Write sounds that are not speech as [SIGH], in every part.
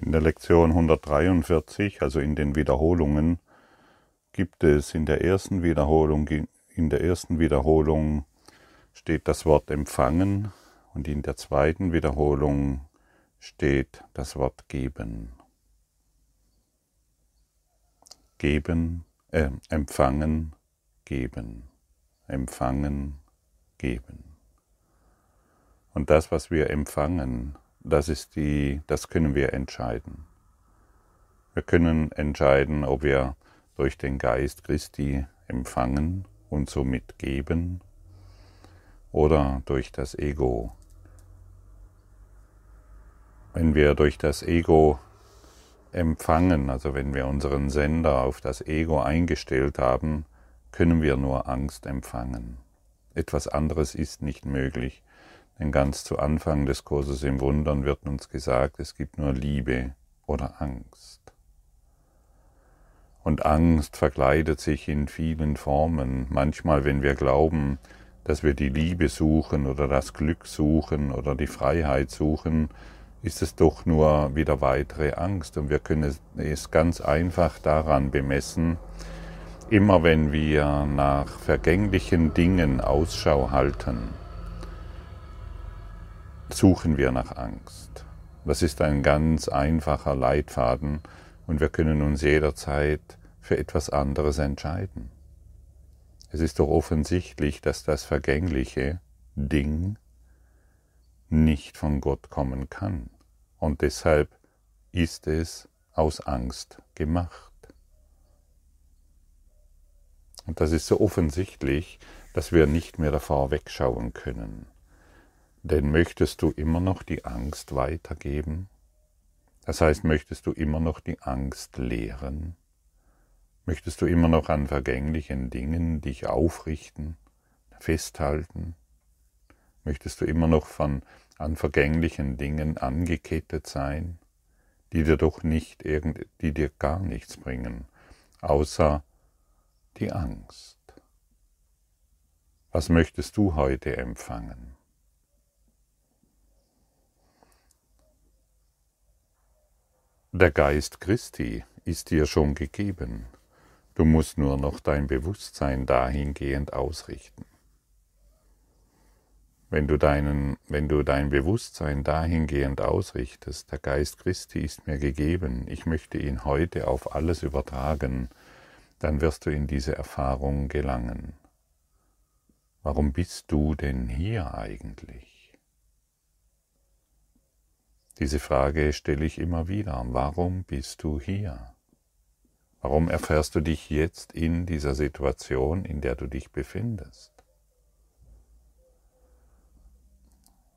In der Lektion 143, also in den Wiederholungen, gibt es in der ersten Wiederholung, in der ersten Wiederholung steht das Wort empfangen und in der zweiten Wiederholung steht das Wort geben. Geben, äh, empfangen, geben, empfangen, geben. Und das, was wir empfangen, das ist die, das können wir entscheiden. Wir können entscheiden, ob wir durch den Geist Christi empfangen und somit geben oder durch das Ego. Wenn wir durch das Ego empfangen, also wenn wir unseren Sender auf das Ego eingestellt haben, können wir nur Angst empfangen. Etwas anderes ist nicht möglich. Denn ganz zu Anfang des Kurses im Wundern wird uns gesagt, es gibt nur Liebe oder Angst. Und Angst verkleidet sich in vielen Formen. Manchmal, wenn wir glauben, dass wir die Liebe suchen oder das Glück suchen oder die Freiheit suchen, ist es doch nur wieder weitere Angst. Und wir können es ganz einfach daran bemessen, immer wenn wir nach vergänglichen Dingen Ausschau halten, suchen wir nach Angst. Das ist ein ganz einfacher Leitfaden und wir können uns jederzeit für etwas anderes entscheiden. Es ist doch offensichtlich, dass das vergängliche Ding nicht von Gott kommen kann und deshalb ist es aus Angst gemacht. Und das ist so offensichtlich, dass wir nicht mehr davor wegschauen können. Denn möchtest du immer noch die Angst weitergeben? Das heißt, möchtest du immer noch die Angst lehren? Möchtest du immer noch an vergänglichen Dingen dich aufrichten, festhalten? Möchtest du immer noch von, an vergänglichen Dingen angekettet sein, die dir doch nicht irgend, die dir gar nichts bringen, außer die Angst? Was möchtest du heute empfangen? Der Geist Christi ist dir schon gegeben. Du musst nur noch dein Bewusstsein dahingehend ausrichten. Wenn du, deinen, wenn du dein Bewusstsein dahingehend ausrichtest, der Geist Christi ist mir gegeben, ich möchte ihn heute auf alles übertragen, dann wirst du in diese Erfahrung gelangen. Warum bist du denn hier eigentlich? Diese Frage stelle ich immer wieder. Warum bist du hier? Warum erfährst du dich jetzt in dieser Situation, in der du dich befindest?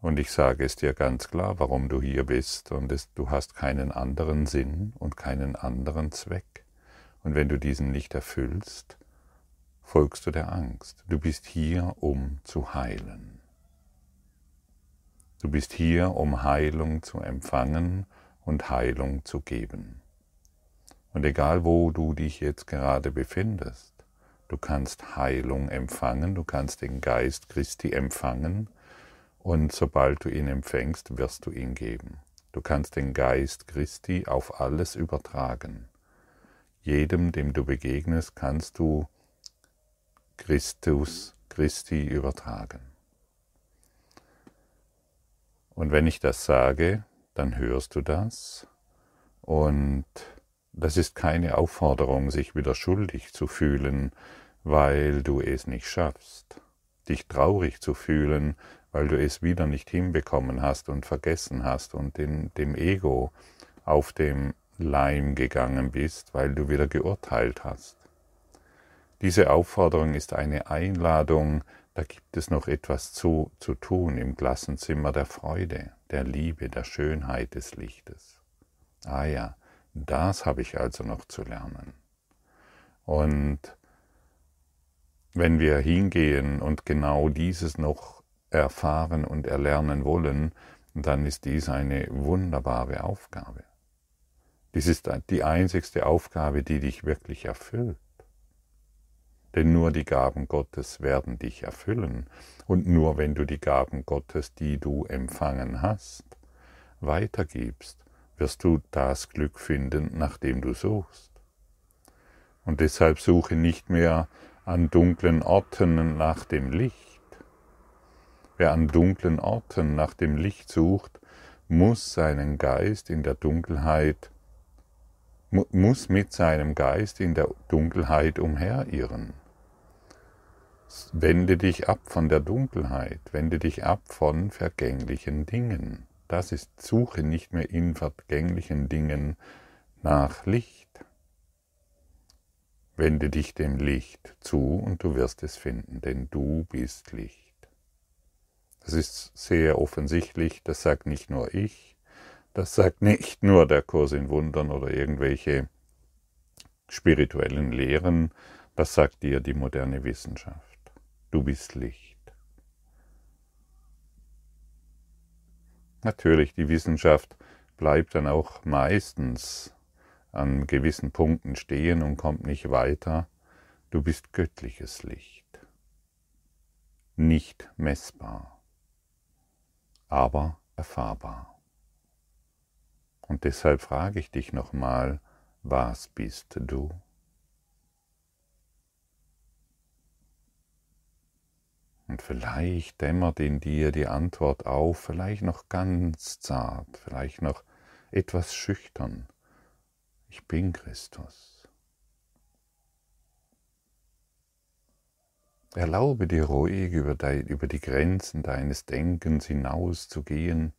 Und ich sage es dir ganz klar, warum du hier bist, und es, du hast keinen anderen Sinn und keinen anderen Zweck. Und wenn du diesen nicht erfüllst, folgst du der Angst. Du bist hier, um zu heilen. Du bist hier, um Heilung zu empfangen und Heilung zu geben. Und egal wo du dich jetzt gerade befindest, du kannst Heilung empfangen, du kannst den Geist Christi empfangen und sobald du ihn empfängst, wirst du ihn geben. Du kannst den Geist Christi auf alles übertragen. Jedem, dem du begegnest, kannst du Christus Christi übertragen. Und wenn ich das sage, dann hörst du das. Und das ist keine Aufforderung, sich wieder schuldig zu fühlen, weil du es nicht schaffst. Dich traurig zu fühlen, weil du es wieder nicht hinbekommen hast und vergessen hast und in dem Ego auf dem Leim gegangen bist, weil du wieder geurteilt hast. Diese Aufforderung ist eine Einladung, da gibt es noch etwas zu, zu tun im Klassenzimmer der Freude, der Liebe, der Schönheit des Lichtes. Ah ja, das habe ich also noch zu lernen. Und wenn wir hingehen und genau dieses noch erfahren und erlernen wollen, dann ist dies eine wunderbare Aufgabe. Dies ist die einzigste Aufgabe, die dich wirklich erfüllt denn nur die Gaben Gottes werden dich erfüllen, und nur wenn du die Gaben Gottes, die du empfangen hast, weitergibst, wirst du das Glück finden, nach dem du suchst. Und deshalb suche nicht mehr an dunklen Orten nach dem Licht. Wer an dunklen Orten nach dem Licht sucht, muss seinen Geist in der Dunkelheit, muss mit seinem Geist in der Dunkelheit umherirren. Wende dich ab von der Dunkelheit, wende dich ab von vergänglichen Dingen. Das ist Suche nicht mehr in vergänglichen Dingen nach Licht. Wende dich dem Licht zu und du wirst es finden, denn du bist Licht. Das ist sehr offensichtlich, das sagt nicht nur ich, das sagt nicht nur der Kurs in Wundern oder irgendwelche spirituellen Lehren, das sagt dir die moderne Wissenschaft. Du bist Licht. Natürlich, die Wissenschaft bleibt dann auch meistens an gewissen Punkten stehen und kommt nicht weiter. Du bist göttliches Licht. Nicht messbar, aber erfahrbar. Und deshalb frage ich dich nochmal, was bist du? Und vielleicht dämmert in dir die Antwort auf, vielleicht noch ganz zart, vielleicht noch etwas schüchtern. Ich bin Christus. Erlaube dir ruhig über, die, über die Grenzen deines Denkens hinauszugehen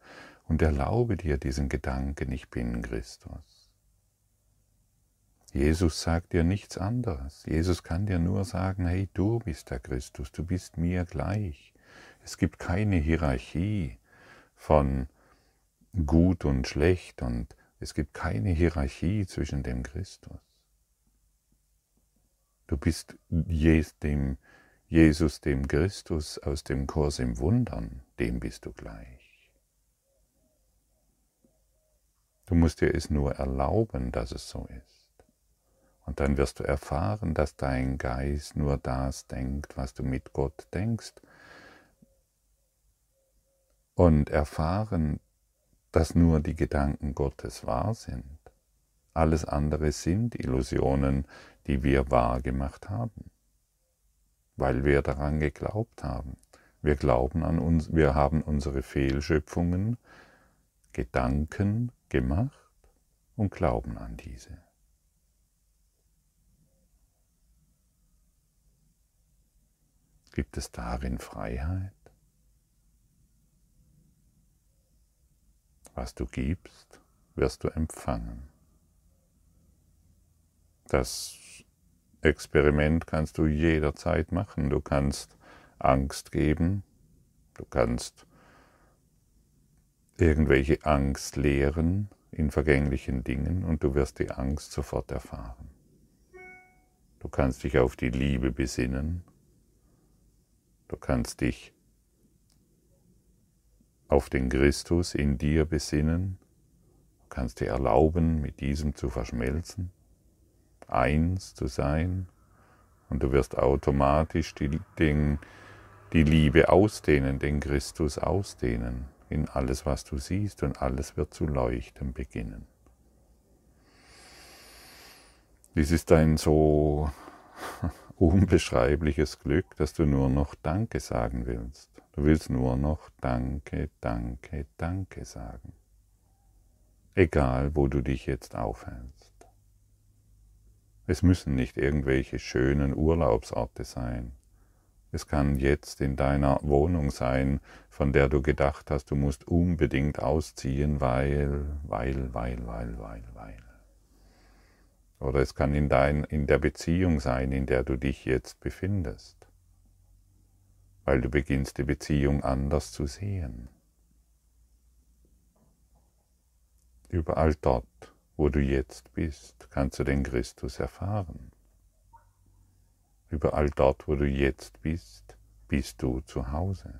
und erlaube dir diesen Gedanken, ich bin Christus. Jesus sagt dir nichts anderes. Jesus kann dir nur sagen, hey, du bist der Christus, du bist mir gleich. Es gibt keine Hierarchie von gut und schlecht und es gibt keine Hierarchie zwischen dem Christus. Du bist dem Jesus, dem Christus aus dem Kurs im Wundern, dem bist du gleich. Du musst dir es nur erlauben, dass es so ist. Und dann wirst du erfahren, dass dein Geist nur das denkt, was du mit Gott denkst. Und erfahren, dass nur die Gedanken Gottes wahr sind. Alles andere sind Illusionen, die wir wahr gemacht haben, weil wir daran geglaubt haben. Wir glauben an uns, wir haben unsere Fehlschöpfungen, Gedanken gemacht und glauben an diese. Gibt es darin Freiheit? Was du gibst, wirst du empfangen. Das Experiment kannst du jederzeit machen. Du kannst Angst geben, du kannst irgendwelche Angst lehren in vergänglichen Dingen und du wirst die Angst sofort erfahren. Du kannst dich auf die Liebe besinnen Du kannst dich auf den Christus in dir besinnen, du kannst dir erlauben, mit diesem zu verschmelzen, eins zu sein, und du wirst automatisch die, den, die Liebe ausdehnen, den Christus ausdehnen in alles, was du siehst, und alles wird zu leuchten beginnen. Dies ist ein so unbeschreibliches Glück, dass du nur noch Danke sagen willst. Du willst nur noch Danke, Danke, Danke sagen. Egal, wo du dich jetzt aufhältst. Es müssen nicht irgendwelche schönen Urlaubsorte sein. Es kann jetzt in deiner Wohnung sein, von der du gedacht hast, du musst unbedingt ausziehen, weil, weil, weil, weil, weil, weil. Oder es kann in, dein, in der Beziehung sein, in der du dich jetzt befindest, weil du beginnst die Beziehung anders zu sehen. Überall dort, wo du jetzt bist, kannst du den Christus erfahren. Überall dort, wo du jetzt bist, bist du zu Hause.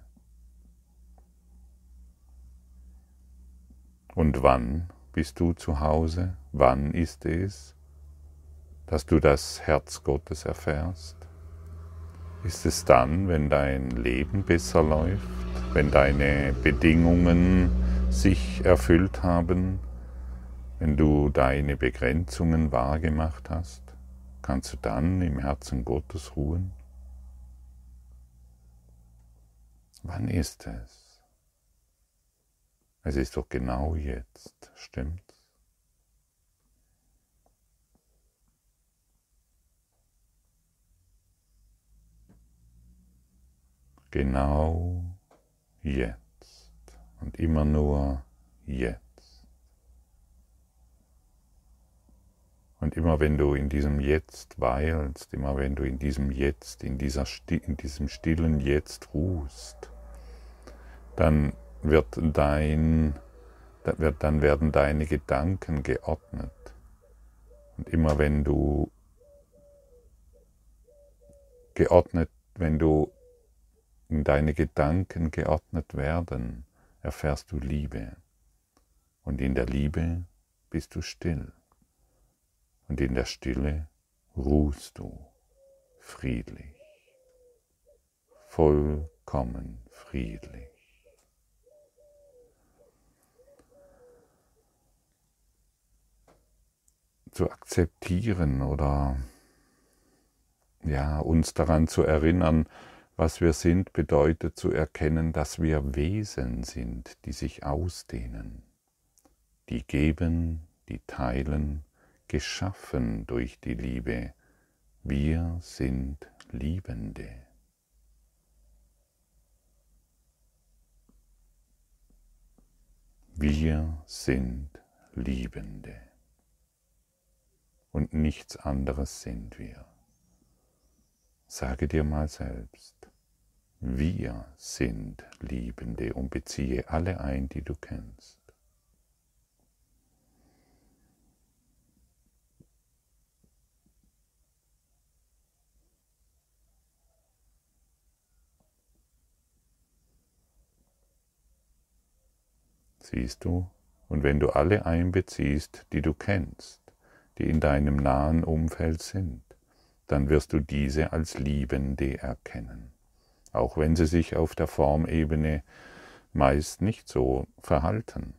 Und wann bist du zu Hause? Wann ist es, dass du das Herz Gottes erfährst? Ist es dann, wenn dein Leben besser läuft, wenn deine Bedingungen sich erfüllt haben, wenn du deine Begrenzungen wahrgemacht hast, kannst du dann im Herzen Gottes ruhen? Wann ist es? Es ist doch genau jetzt, stimmt's? Genau jetzt und immer nur jetzt. Und immer wenn du in diesem Jetzt weilst, immer wenn du in diesem Jetzt, in, dieser, in diesem stillen Jetzt ruhst, dann wird dein, dann werden deine Gedanken geordnet. Und immer wenn du geordnet, wenn du in deine Gedanken geordnet werden, erfährst du Liebe. Und in der Liebe bist du still und in der Stille ruhst du friedlich, vollkommen friedlich. Zu akzeptieren oder ja, uns daran zu erinnern, was wir sind, bedeutet zu erkennen, dass wir Wesen sind, die sich ausdehnen, die geben, die teilen, geschaffen durch die Liebe. Wir sind Liebende. Wir sind Liebende. Und nichts anderes sind wir. Sage dir mal selbst, wir sind Liebende und beziehe alle ein, die du kennst. siehst du, und wenn du alle einbeziehst, die du kennst, die in deinem nahen Umfeld sind, dann wirst du diese als Liebende erkennen, auch wenn sie sich auf der Formebene meist nicht so verhalten.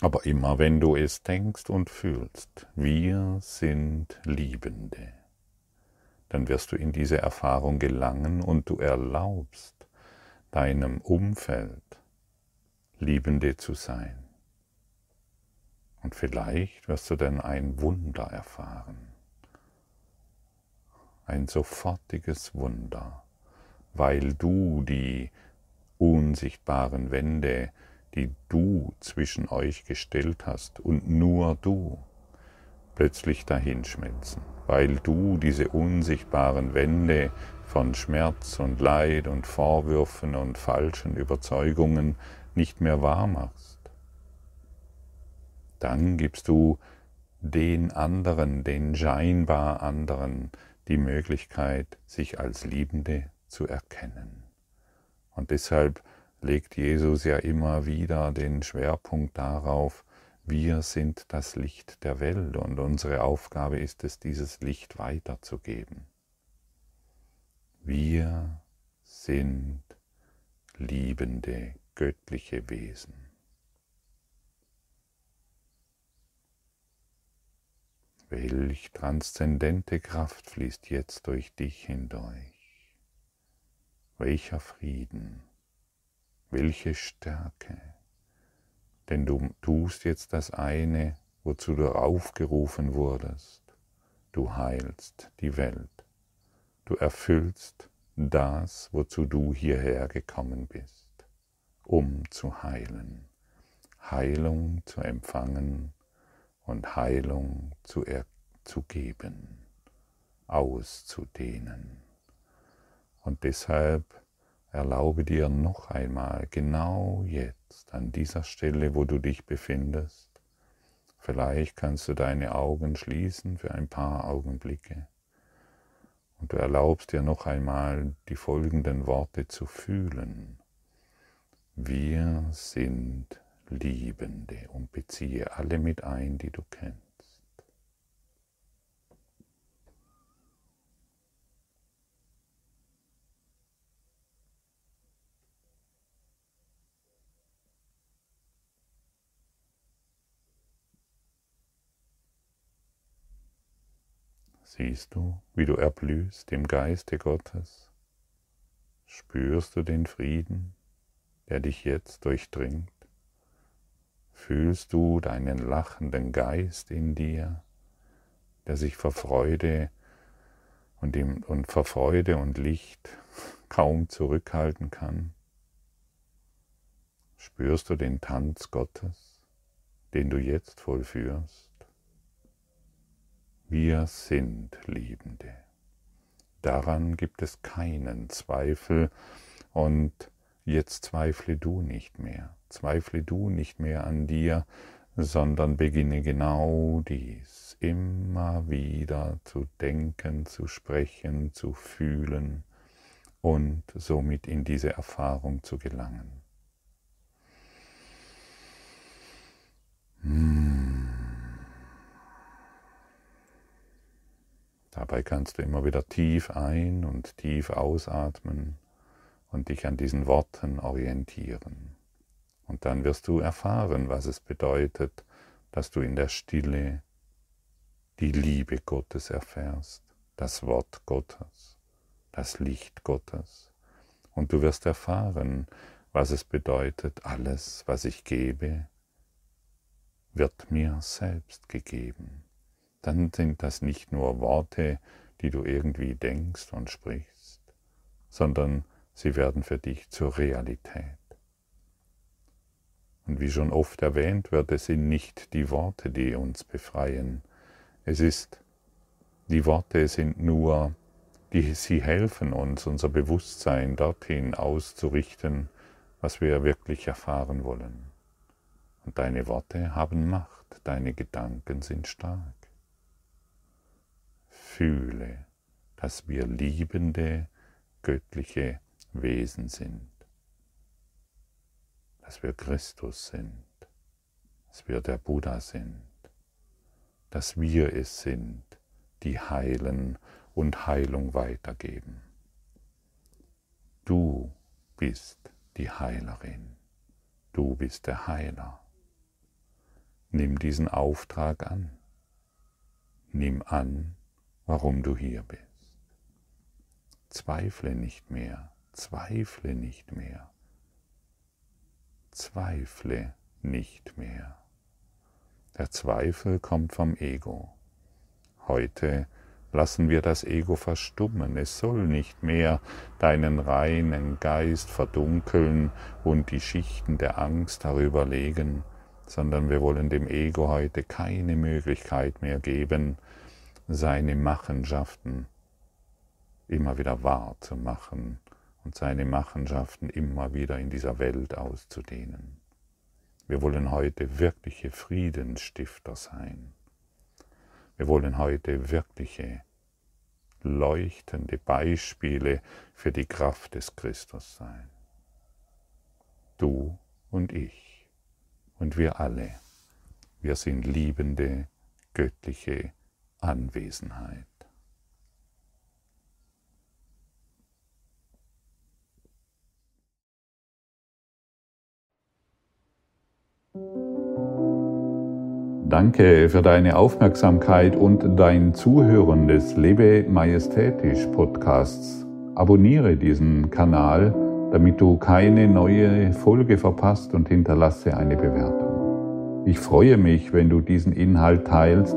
Aber immer wenn du es denkst und fühlst, wir sind Liebende, dann wirst du in diese Erfahrung gelangen und du erlaubst deinem Umfeld, Liebende zu sein. Und vielleicht wirst du dann ein Wunder erfahren, ein sofortiges Wunder, weil du die unsichtbaren Wände, die du zwischen euch gestellt hast und nur du, plötzlich dahinschmelzen, weil du diese unsichtbaren Wände von Schmerz und Leid und Vorwürfen und falschen Überzeugungen nicht mehr wahr machst, dann gibst du den anderen, den scheinbar anderen, die Möglichkeit, sich als Liebende zu erkennen. Und deshalb legt Jesus ja immer wieder den Schwerpunkt darauf, wir sind das Licht der Welt und unsere Aufgabe ist es, dieses Licht weiterzugeben. Wir sind liebende göttliche Wesen. Welch transzendente Kraft fließt jetzt durch dich hindurch. Welcher Frieden, welche Stärke. Denn du tust jetzt das eine, wozu du aufgerufen wurdest. Du heilst die Welt. Du erfüllst das, wozu du hierher gekommen bist um zu heilen, Heilung zu empfangen und Heilung zu, er zu geben, auszudehnen. Und deshalb erlaube dir noch einmal, genau jetzt, an dieser Stelle, wo du dich befindest, vielleicht kannst du deine Augen schließen für ein paar Augenblicke. Und du erlaubst dir noch einmal die folgenden Worte zu fühlen. Wir sind Liebende und beziehe alle mit ein, die du kennst. Siehst du, wie du erblühst im Geiste Gottes? Spürst du den Frieden, der dich jetzt durchdringt? Fühlst du deinen lachenden Geist in dir, der sich vor Freude und, ihm, und vor Freude und Licht [LAUGHS] kaum zurückhalten kann? Spürst du den Tanz Gottes, den du jetzt vollführst? Wir sind Liebende. Daran gibt es keinen Zweifel und jetzt zweifle du nicht mehr, zweifle du nicht mehr an dir, sondern beginne genau dies immer wieder zu denken, zu sprechen, zu fühlen und somit in diese Erfahrung zu gelangen. Hmm. Dabei kannst du immer wieder tief ein und tief ausatmen und dich an diesen Worten orientieren. Und dann wirst du erfahren, was es bedeutet, dass du in der Stille die Liebe Gottes erfährst, das Wort Gottes, das Licht Gottes. Und du wirst erfahren, was es bedeutet, alles, was ich gebe, wird mir selbst gegeben dann sind das nicht nur Worte, die du irgendwie denkst und sprichst, sondern sie werden für dich zur Realität. Und wie schon oft erwähnt wird, es sind nicht die Worte, die uns befreien. Es ist, die Worte sind nur, die, sie helfen uns, unser Bewusstsein dorthin auszurichten, was wir wirklich erfahren wollen. Und deine Worte haben Macht, deine Gedanken sind stark fühle, dass wir liebende, göttliche Wesen sind, dass wir Christus sind, dass wir der Buddha sind, dass wir es sind, die heilen und Heilung weitergeben. Du bist die Heilerin, du bist der Heiler. Nimm diesen Auftrag an. Nimm an, warum du hier bist. Zweifle nicht mehr, zweifle nicht mehr, zweifle nicht mehr. Der Zweifel kommt vom Ego. Heute lassen wir das Ego verstummen. Es soll nicht mehr deinen reinen Geist verdunkeln und die Schichten der Angst darüber legen, sondern wir wollen dem Ego heute keine Möglichkeit mehr geben, seine Machenschaften immer wieder wahr zu machen und seine Machenschaften immer wieder in dieser Welt auszudehnen. Wir wollen heute wirkliche Friedensstifter sein. Wir wollen heute wirkliche leuchtende Beispiele für die Kraft des Christus sein. Du und ich und wir alle, wir sind liebende, göttliche Anwesenheit. Danke für deine Aufmerksamkeit und dein Zuhören des Lebe Majestätisch Podcasts. Abonniere diesen Kanal, damit du keine neue Folge verpasst und hinterlasse eine Bewertung. Ich freue mich, wenn du diesen Inhalt teilst,